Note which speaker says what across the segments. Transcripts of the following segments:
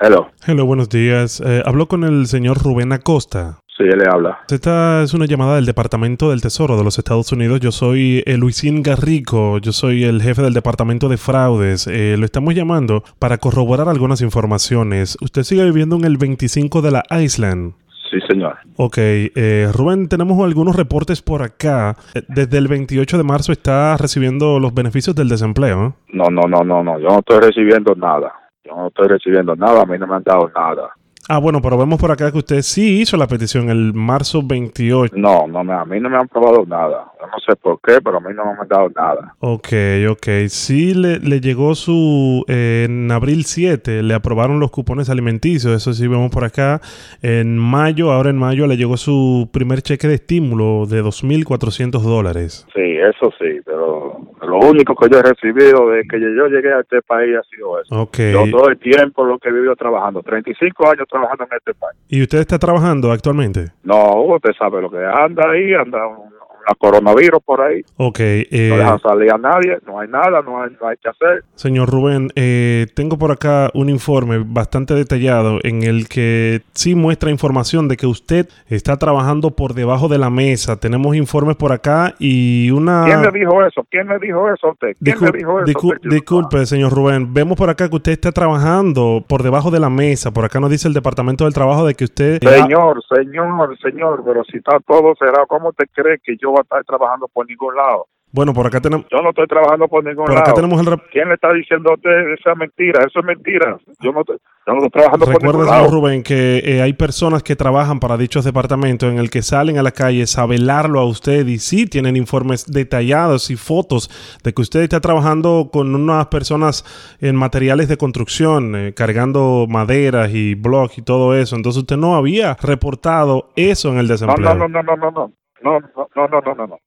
Speaker 1: Hello.
Speaker 2: Hello, buenos días. Eh, hablo con el señor Rubén Acosta.
Speaker 1: Sí, él le habla.
Speaker 2: Esta es una llamada del Departamento del Tesoro de los Estados Unidos. Yo soy eh, Luisín Garrico, yo soy el jefe del Departamento de Fraudes. Eh, lo estamos llamando para corroborar algunas informaciones. Usted sigue viviendo en el 25 de la Island.
Speaker 1: Sí, señor.
Speaker 2: Ok, eh, Rubén, tenemos algunos reportes por acá. Eh, Desde el 28 de marzo está recibiendo los beneficios del desempleo. ¿eh?
Speaker 1: No, no, no, no, no. Yo no estoy recibiendo nada. Yo no estoy recibiendo nada. A mí no me han dado nada.
Speaker 2: Ah, bueno, pero vemos por acá que usted sí hizo la petición el marzo 28.
Speaker 1: No, no, a mí no me han probado nada. Yo no sé por qué, pero a mí no me han dado nada.
Speaker 2: Ok, ok. Sí le, le llegó su... eh, en abril 7 le aprobaron los cupones alimenticios, eso sí vemos por acá. En mayo, ahora en mayo, le llegó su primer cheque de estímulo de 2.400 dólares.
Speaker 1: Sí, eso sí, pero lo único que yo he recibido desde que yo llegué a este país ha sido eso.
Speaker 2: Ok.
Speaker 1: Yo todo el tiempo lo que he vivido trabajando, 35 años trabajando en este país.
Speaker 2: ¿Y usted está trabajando actualmente?
Speaker 1: No, usted sabe lo que anda ahí, anda un, coronavirus por ahí.
Speaker 2: Ok.
Speaker 1: No
Speaker 2: eh,
Speaker 1: dejan salir a nadie, no hay nada, no hay, no hay que hacer.
Speaker 2: Señor Rubén, eh, tengo por acá un informe bastante detallado en el que sí muestra información de que usted está trabajando por debajo de la mesa. Tenemos informes por acá y una...
Speaker 1: ¿Quién le dijo eso? ¿Quién le dijo eso a usted? ¿Quién
Speaker 2: Discul-
Speaker 1: le dijo eso?
Speaker 2: discul-
Speaker 1: a usted?
Speaker 2: disculpe, señor Rubén. Vemos por acá que usted está trabajando por debajo de la mesa. Por acá nos dice el Departamento del Trabajo de que usted...
Speaker 1: Señor, señor, señor, pero si está todo cerrado, ¿cómo te cree que yo voy a estar trabajando por ningún lado?
Speaker 2: bueno, por acá tenemos...
Speaker 1: Yo no estoy trabajando por ningún
Speaker 2: Por acá
Speaker 1: lado.
Speaker 2: tenemos el...
Speaker 1: ¿Quién le está diciendo a usted esa mentira? Eso es mentira. Yo no estoy, yo no estoy trabajando por ningún lado.
Speaker 2: Rubén, que eh, hay personas que trabajan para dichos departamentos en el que salen a la calle a velarlo a usted y sí tienen informes detallados y fotos de que usted está trabajando con unas personas en materiales de construcción, eh, cargando maderas y bloques y todo eso. Entonces usted no había reportado eso en el desempleo.
Speaker 1: no, no, no, no, no, no, no, no, no, no, no, no.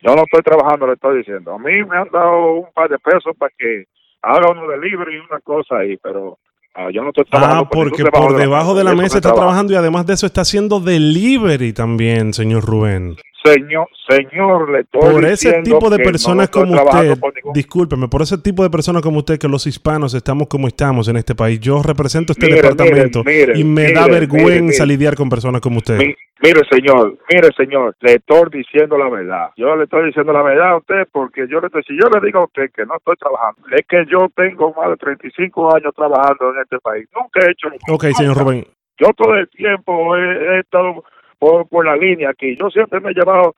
Speaker 1: Yo no estoy trabajando, le estoy diciendo. A mí me han dado un par de pesos para que haga uno de libre y una cosa ahí, pero ah, yo no estoy trabajando
Speaker 2: Ah,
Speaker 1: por
Speaker 2: porque por debajo de la mesa
Speaker 1: me
Speaker 2: está
Speaker 1: trabaja.
Speaker 2: trabajando y además de eso está haciendo delivery también, señor Rubén.
Speaker 1: Señor, señor, le estoy
Speaker 2: por ese tipo de
Speaker 1: no
Speaker 2: personas
Speaker 1: estoy
Speaker 2: como usted,
Speaker 1: por ningún-
Speaker 2: discúlpeme, por ese tipo de personas como usted, que los hispanos estamos como estamos en este país. Yo represento este
Speaker 1: Mire,
Speaker 2: departamento
Speaker 1: mire, mire,
Speaker 2: y me da vergüenza lidiar con personas como usted.
Speaker 1: Mi- mire, señor, mire, señor, le estoy diciendo la verdad. Yo le estoy diciendo la verdad a usted porque yo le estoy, si yo le digo a usted que no estoy trabajando, es que yo tengo más de 35 años trabajando en este país. Nunca he hecho.
Speaker 2: ok, señor. Rubén.
Speaker 1: Yo todo el tiempo he, he estado por, por la línea aquí. Yo siempre me he llevado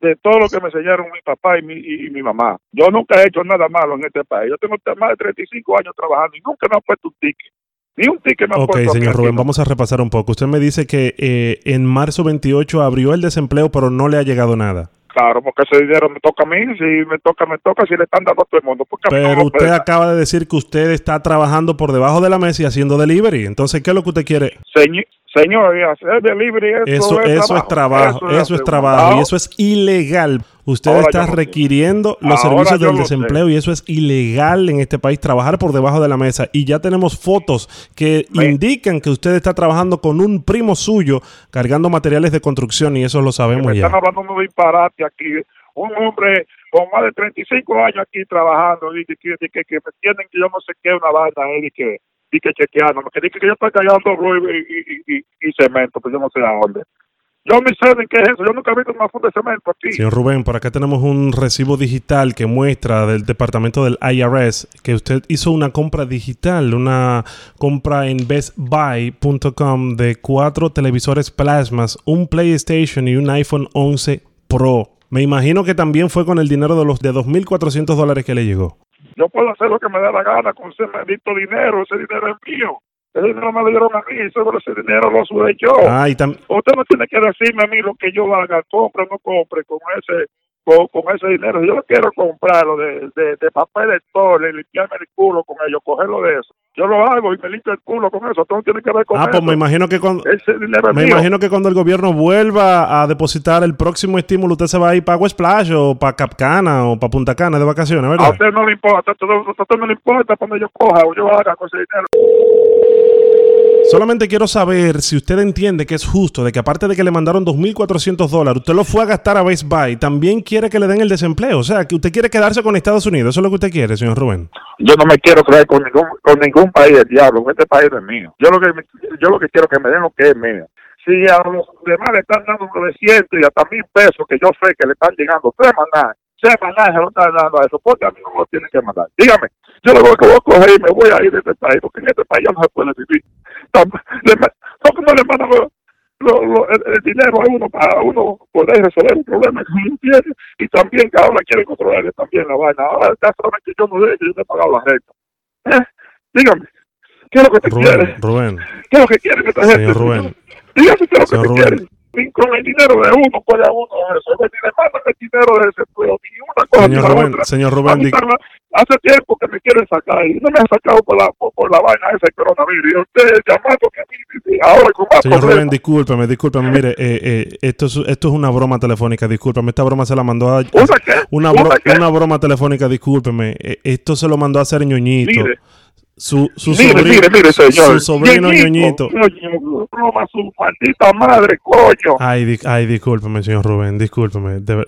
Speaker 1: de todo lo que me enseñaron mi papá y mi, y, y mi mamá. Yo nunca he hecho nada malo en este país. Yo tengo más de 35 años trabajando y nunca me han puesto un ticket. Ni un ticket me han
Speaker 2: Ok,
Speaker 1: puesto.
Speaker 2: señor Rubén,
Speaker 1: no.
Speaker 2: vamos a repasar un poco. Usted me dice que eh, en marzo 28 abrió el desempleo, pero no le ha llegado nada.
Speaker 1: Claro, porque ese dinero me toca a mí. Si me toca, me toca. Si le están dando a todo el mundo. Porque no
Speaker 2: Pero
Speaker 1: me
Speaker 2: usted acaba de decir que usted está trabajando por debajo de la mesa y haciendo delivery. Entonces, ¿qué es lo que usted quiere?
Speaker 1: Señor, señor, y hacer delivery, eso,
Speaker 2: Eso, eso es trabajo, eso es
Speaker 1: hacer
Speaker 2: trabajo y eso es ilegal. Usted
Speaker 1: Ahora
Speaker 2: está
Speaker 1: sé.
Speaker 2: requiriendo los
Speaker 1: Ahora
Speaker 2: servicios del
Speaker 1: lo sé.
Speaker 2: desempleo y eso es ilegal en este país, trabajar por debajo de la mesa. Y ya tenemos fotos que indican que usted está trabajando con un primo suyo cargando materiales de construcción y eso lo sabemos
Speaker 1: me
Speaker 2: ya.
Speaker 1: están hablando unos disparates aquí. Un hombre con más de 35 años aquí trabajando y que, que, que, que me tienen que yo no sé qué, una banda y que, y que chequeando. Que, que, que yo estoy callando y, y, y, y cemento, pues yo no sé a dónde. Yo ni sé ni qué es eso. Yo nunca he visto una funda de cemento aquí.
Speaker 2: Señor Rubén, por acá tenemos un recibo digital que muestra del departamento del IRS que usted hizo una compra digital, una compra en bestbuy.com de cuatro televisores plasmas, un PlayStation y un iPhone 11 Pro. Me imagino que también fue con el dinero de los de 2.400 dólares que le llegó.
Speaker 1: Yo puedo hacer lo que me dé la gana con ese maldito dinero. Ese dinero es mío. Ese dinero me lo dieron a mí. Ese, ese dinero lo sube yo.
Speaker 2: Ah, y
Speaker 1: Usted no tiene que decirme a mí lo que yo haga, compre o no compre con ese con, con ese dinero. Yo quiero comprarlo de, de, de papel de todo, y limpiarme el culo con ello, cogerlo de eso. Yo lo hago y me limpio el culo con eso. Tú no tienes que ver con
Speaker 2: ah, pues me imagino que cuando...
Speaker 1: Ese
Speaker 2: Me
Speaker 1: mío.
Speaker 2: imagino que cuando el gobierno vuelva a depositar el próximo estímulo, usted se va a ir para Splash o para Capcana o para Punta Cana de vacaciones,
Speaker 1: A
Speaker 2: ¿verdad?
Speaker 1: usted no le importa, a usted, a usted no le importa cuando yo coja o yo haga con ese dinero.
Speaker 2: Solamente quiero saber si usted entiende que es justo de que aparte de que le mandaron 2.400 dólares, usted lo fue a gastar a Best Buy, también quiere que le den el desempleo. O sea, que usted quiere quedarse con Estados Unidos. Eso es lo que usted quiere, señor Rubén.
Speaker 1: Yo no me quiero creer con ningún, con ningún país del diablo. Este país es mío. Yo lo que, yo lo que quiero que me den lo que es mío. Si a los demás le están dando 900 y hasta mil pesos, que yo sé que le están llegando tres mandadas, sepa nada, se lo están dando a eso, porque a mí no lo tienen que mandar. Dígame, yo lo que voy a coger y me voy a ir de este país, porque en este país ya no se puede vivir. No como le mandan lo, el, dinero a uno para uno poder resolver un problema que uno tiene, y también que ahora quiere controlar también la vaina. Ahora ya saben que yo no sé que yo no he pagado la renta. ¿Eh? Dígame, ¿qué es lo que te
Speaker 2: Rubén,
Speaker 1: quiere?
Speaker 2: Rubén,
Speaker 1: ¿Qué es lo que quiere esta gente?
Speaker 2: señor Rubén,
Speaker 1: Dígame qué es lo que te quiere. Con el dinero de uno puede a uno resolver, ni le mandan el dinero de ese pueblo, ni una cosa
Speaker 2: señor Rubén,
Speaker 1: otra.
Speaker 2: señor Rubén, di-
Speaker 1: hace tiempo que me quieren sacar y no me han sacado por la, por, por la vaina esa del coronavirus. Y usted llamando que a mí, ahora con más
Speaker 2: Señor Rubén, discúlpeme, discúlpeme. Mire, eh, eh, esto, es, esto es una broma telefónica, discúlpeme. Esta broma se la mandó a...
Speaker 1: ¿Una qué?
Speaker 2: Una,
Speaker 1: ¿Una
Speaker 2: bro-
Speaker 1: qué?
Speaker 2: una broma telefónica, discúlpeme. Eh, esto se lo mandó a hacer ñoñito.
Speaker 1: Mire,
Speaker 2: Su, su
Speaker 1: mire,
Speaker 2: sobrino,
Speaker 1: mire, mire, señor.
Speaker 2: Su sobrino
Speaker 1: ñoñito. Broma, su maldita madre, coño.
Speaker 2: Ay, di- ay, discúlpeme, señor Rubén, discúlpeme. de ver-